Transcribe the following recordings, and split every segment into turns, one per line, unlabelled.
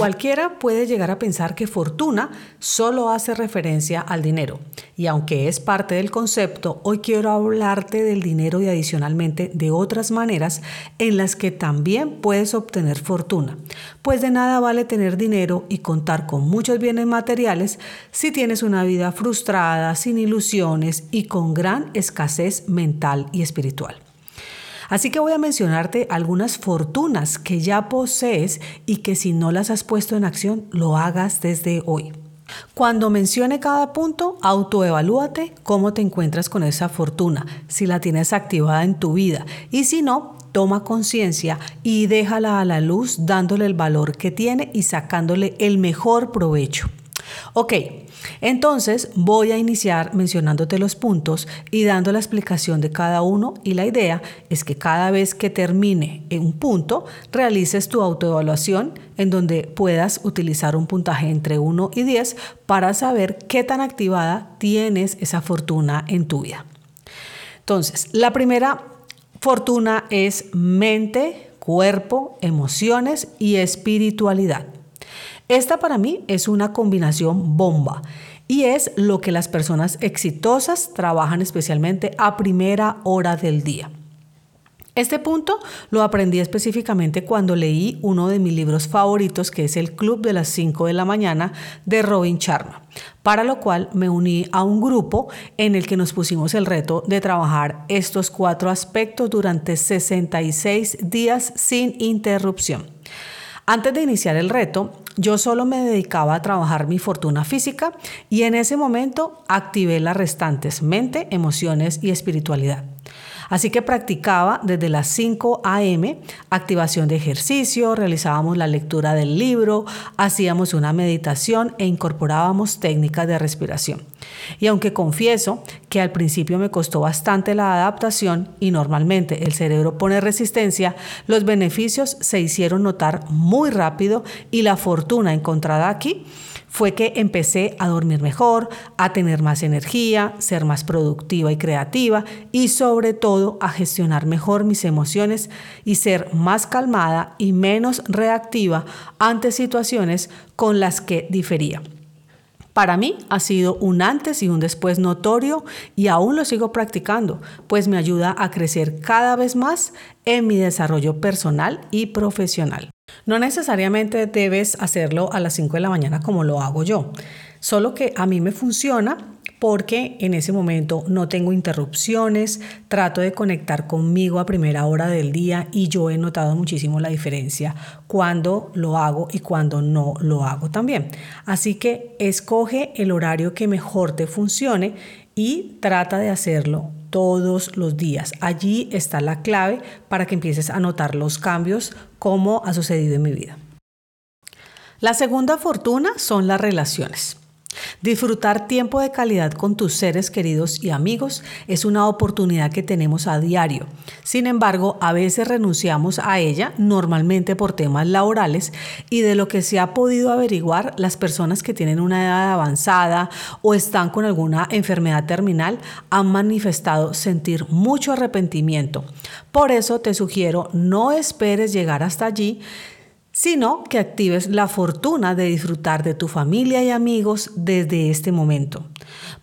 Cualquiera puede llegar a pensar que fortuna solo hace referencia al dinero. Y aunque es parte del concepto, hoy quiero hablarte del dinero y adicionalmente de otras maneras en las que también puedes obtener fortuna. Pues de nada vale tener dinero y contar con muchos bienes materiales si tienes una vida frustrada, sin ilusiones y con gran escasez mental y espiritual. Así que voy a mencionarte algunas fortunas que ya posees y que si no las has puesto en acción, lo hagas desde hoy. Cuando mencione cada punto, autoevalúate cómo te encuentras con esa fortuna, si la tienes activada en tu vida y si no, toma conciencia y déjala a la luz dándole el valor que tiene y sacándole el mejor provecho. Ok, entonces voy a iniciar mencionándote los puntos y dando la explicación de cada uno y la idea es que cada vez que termine en un punto realices tu autoevaluación en donde puedas utilizar un puntaje entre 1 y 10 para saber qué tan activada tienes esa fortuna en tu vida. Entonces, la primera fortuna es mente, cuerpo, emociones y espiritualidad. Esta para mí es una combinación bomba y es lo que las personas exitosas trabajan especialmente a primera hora del día. Este punto lo aprendí específicamente cuando leí uno de mis libros favoritos, que es El Club de las 5 de la mañana de Robin Sharma, para lo cual me uní a un grupo en el que nos pusimos el reto de trabajar estos cuatro aspectos durante 66 días sin interrupción. Antes de iniciar el reto, yo solo me dedicaba a trabajar mi fortuna física y en ese momento activé las restantes mente, emociones y espiritualidad. Así que practicaba desde las 5 a.m. activación de ejercicio, realizábamos la lectura del libro, hacíamos una meditación e incorporábamos técnicas de respiración. Y aunque confieso que al principio me costó bastante la adaptación y normalmente el cerebro pone resistencia, los beneficios se hicieron notar muy rápido y la fortuna encontrada aquí fue que empecé a dormir mejor, a tener más energía, ser más productiva y creativa y sobre todo a gestionar mejor mis emociones y ser más calmada y menos reactiva ante situaciones con las que difería. Para mí ha sido un antes y un después notorio y aún lo sigo practicando, pues me ayuda a crecer cada vez más en mi desarrollo personal y profesional. No necesariamente debes hacerlo a las 5 de la mañana como lo hago yo, solo que a mí me funciona porque en ese momento no tengo interrupciones, trato de conectar conmigo a primera hora del día y yo he notado muchísimo la diferencia cuando lo hago y cuando no lo hago también. Así que escoge el horario que mejor te funcione y trata de hacerlo todos los días. Allí está la clave para que empieces a notar los cambios como ha sucedido en mi vida. La segunda fortuna son las relaciones. Disfrutar tiempo de calidad con tus seres queridos y amigos es una oportunidad que tenemos a diario. Sin embargo, a veces renunciamos a ella, normalmente por temas laborales, y de lo que se ha podido averiguar, las personas que tienen una edad avanzada o están con alguna enfermedad terminal han manifestado sentir mucho arrepentimiento. Por eso te sugiero no esperes llegar hasta allí, sino que actives la fortuna de disfrutar de tu familia y amigos desde este momento.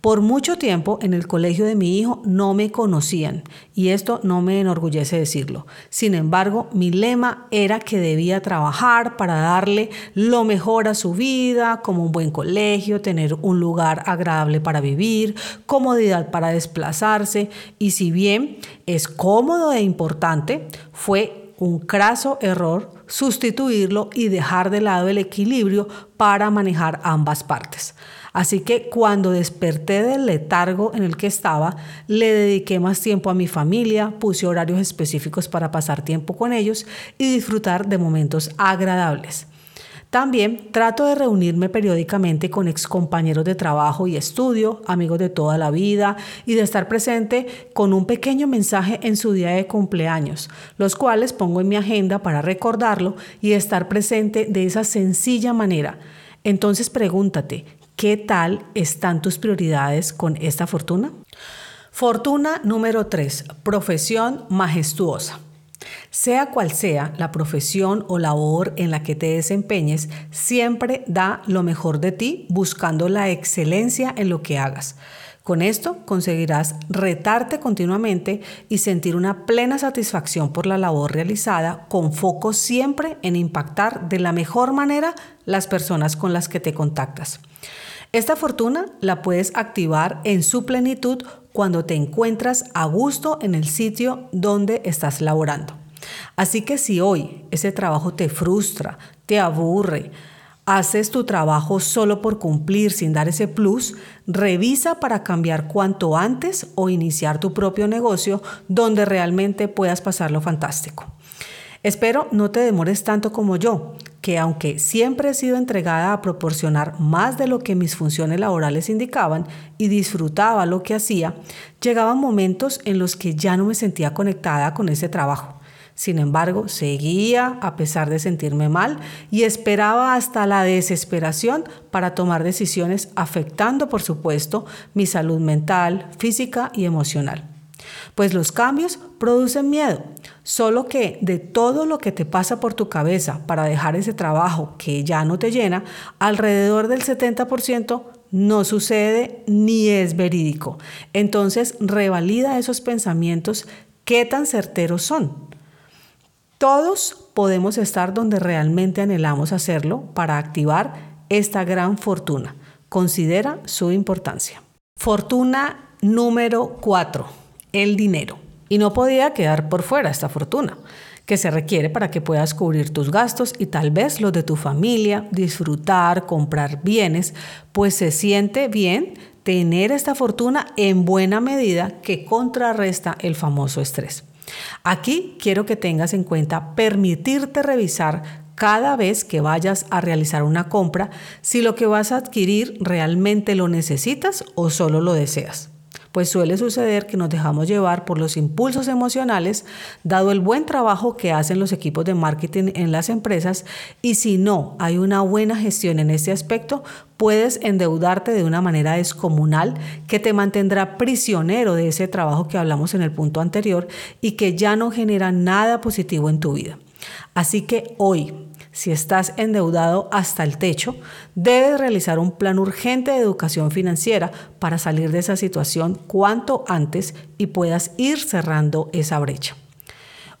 Por mucho tiempo en el colegio de mi hijo no me conocían y esto no me enorgullece decirlo. Sin embargo, mi lema era que debía trabajar para darle lo mejor a su vida, como un buen colegio, tener un lugar agradable para vivir, comodidad para desplazarse y si bien es cómodo e importante, fue un craso error sustituirlo y dejar de lado el equilibrio para manejar ambas partes. Así que cuando desperté del letargo en el que estaba, le dediqué más tiempo a mi familia, puse horarios específicos para pasar tiempo con ellos y disfrutar de momentos agradables. También trato de reunirme periódicamente con excompañeros de trabajo y estudio, amigos de toda la vida, y de estar presente con un pequeño mensaje en su día de cumpleaños, los cuales pongo en mi agenda para recordarlo y estar presente de esa sencilla manera. Entonces pregúntate, ¿qué tal están tus prioridades con esta fortuna? Fortuna número 3. Profesión majestuosa. Sea cual sea la profesión o labor en la que te desempeñes, siempre da lo mejor de ti buscando la excelencia en lo que hagas. Con esto conseguirás retarte continuamente y sentir una plena satisfacción por la labor realizada con foco siempre en impactar de la mejor manera las personas con las que te contactas. Esta fortuna la puedes activar en su plenitud cuando te encuentras a gusto en el sitio donde estás laborando. Así que si hoy ese trabajo te frustra, te aburre, haces tu trabajo solo por cumplir sin dar ese plus, revisa para cambiar cuanto antes o iniciar tu propio negocio donde realmente puedas pasarlo fantástico. Espero no te demores tanto como yo, que aunque siempre he sido entregada a proporcionar más de lo que mis funciones laborales indicaban y disfrutaba lo que hacía, llegaban momentos en los que ya no me sentía conectada con ese trabajo. Sin embargo, seguía a pesar de sentirme mal y esperaba hasta la desesperación para tomar decisiones afectando, por supuesto, mi salud mental, física y emocional. Pues los cambios producen miedo, solo que de todo lo que te pasa por tu cabeza para dejar ese trabajo que ya no te llena, alrededor del 70% no sucede ni es verídico. Entonces, revalida esos pensamientos, qué tan certeros son. Todos podemos estar donde realmente anhelamos hacerlo para activar esta gran fortuna. Considera su importancia. Fortuna número 4 el dinero. Y no podía quedar por fuera esta fortuna que se requiere para que puedas cubrir tus gastos y tal vez los de tu familia, disfrutar, comprar bienes, pues se siente bien tener esta fortuna en buena medida que contrarresta el famoso estrés. Aquí quiero que tengas en cuenta permitirte revisar cada vez que vayas a realizar una compra si lo que vas a adquirir realmente lo necesitas o solo lo deseas pues suele suceder que nos dejamos llevar por los impulsos emocionales, dado el buen trabajo que hacen los equipos de marketing en las empresas, y si no hay una buena gestión en este aspecto, puedes endeudarte de una manera descomunal que te mantendrá prisionero de ese trabajo que hablamos en el punto anterior y que ya no genera nada positivo en tu vida. Así que hoy, si estás endeudado hasta el techo, debes realizar un plan urgente de educación financiera para salir de esa situación cuanto antes y puedas ir cerrando esa brecha.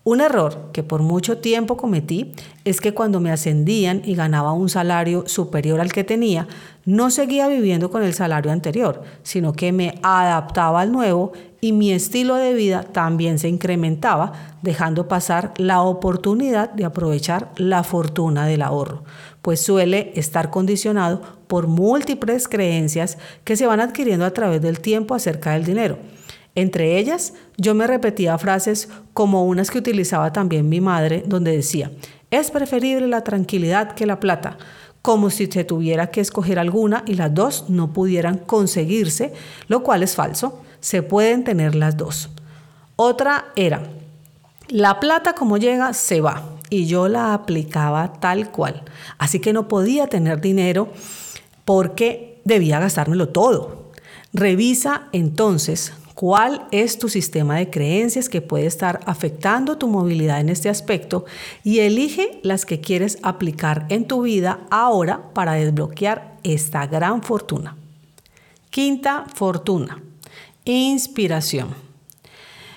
Un error que por mucho tiempo cometí es que cuando me ascendían y ganaba un salario superior al que tenía, no seguía viviendo con el salario anterior, sino que me adaptaba al nuevo y mi estilo de vida también se incrementaba, dejando pasar la oportunidad de aprovechar la fortuna del ahorro, pues suele estar condicionado por múltiples creencias que se van adquiriendo a través del tiempo acerca del dinero entre ellas, yo me repetía frases como unas que utilizaba también mi madre, donde decía, es preferible la tranquilidad que la plata, como si se tuviera que escoger alguna y las dos no pudieran conseguirse, lo cual es falso, se pueden tener las dos. Otra era, la plata como llega se va, y yo la aplicaba tal cual, así que no podía tener dinero porque debía gastármelo todo. Revisa entonces cuál es tu sistema de creencias que puede estar afectando tu movilidad en este aspecto y elige las que quieres aplicar en tu vida ahora para desbloquear esta gran fortuna. Quinta fortuna, inspiración.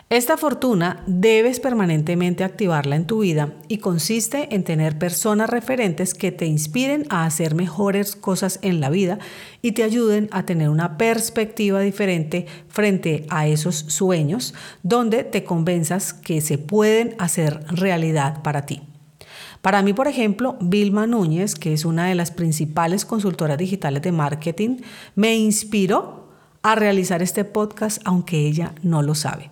Esta fortuna debes permanentemente activarla en tu vida y consiste en tener personas referentes que te inspiren a hacer mejores cosas en la vida y te ayuden a tener una perspectiva diferente frente a esos sueños donde te convenzas que se pueden hacer realidad para ti. Para mí, por ejemplo, Vilma Núñez, que es una de las principales consultoras digitales de marketing, me inspiró a realizar este podcast aunque ella no lo sabe,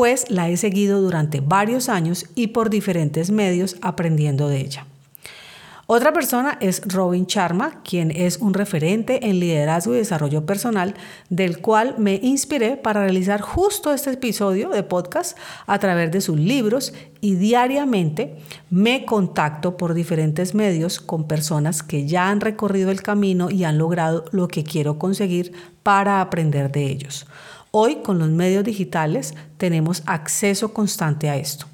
pues la he seguido durante varios años y por diferentes medios aprendiendo de ella. Otra persona es Robin Sharma, quien es un referente en liderazgo y desarrollo personal, del cual me inspiré para realizar justo este episodio de podcast a través de sus libros y diariamente me contacto por diferentes medios con personas que ya han recorrido el camino y han logrado lo que quiero conseguir para aprender de ellos. Hoy con los medios digitales tenemos acceso constante a esto.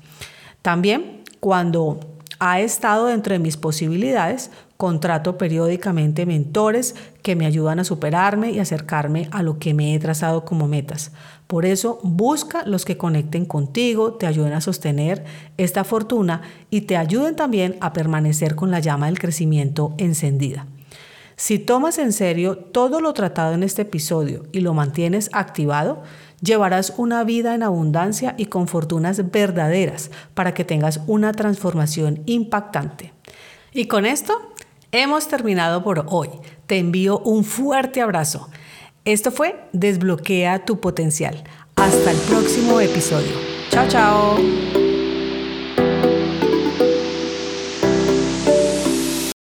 También cuando ha estado dentro de mis posibilidades. Contrato periódicamente mentores que me ayudan a superarme y acercarme a lo que me he trazado como metas. Por eso busca los que conecten contigo, te ayuden a sostener esta fortuna y te ayuden también a permanecer con la llama del crecimiento encendida. Si tomas en serio todo lo tratado en este episodio y lo mantienes activado, llevarás una vida en abundancia y con fortunas verdaderas para que tengas una transformación impactante. Y con esto hemos terminado por hoy. Te envío un fuerte abrazo. Esto fue Desbloquea tu potencial. Hasta el próximo episodio. Chao, chao.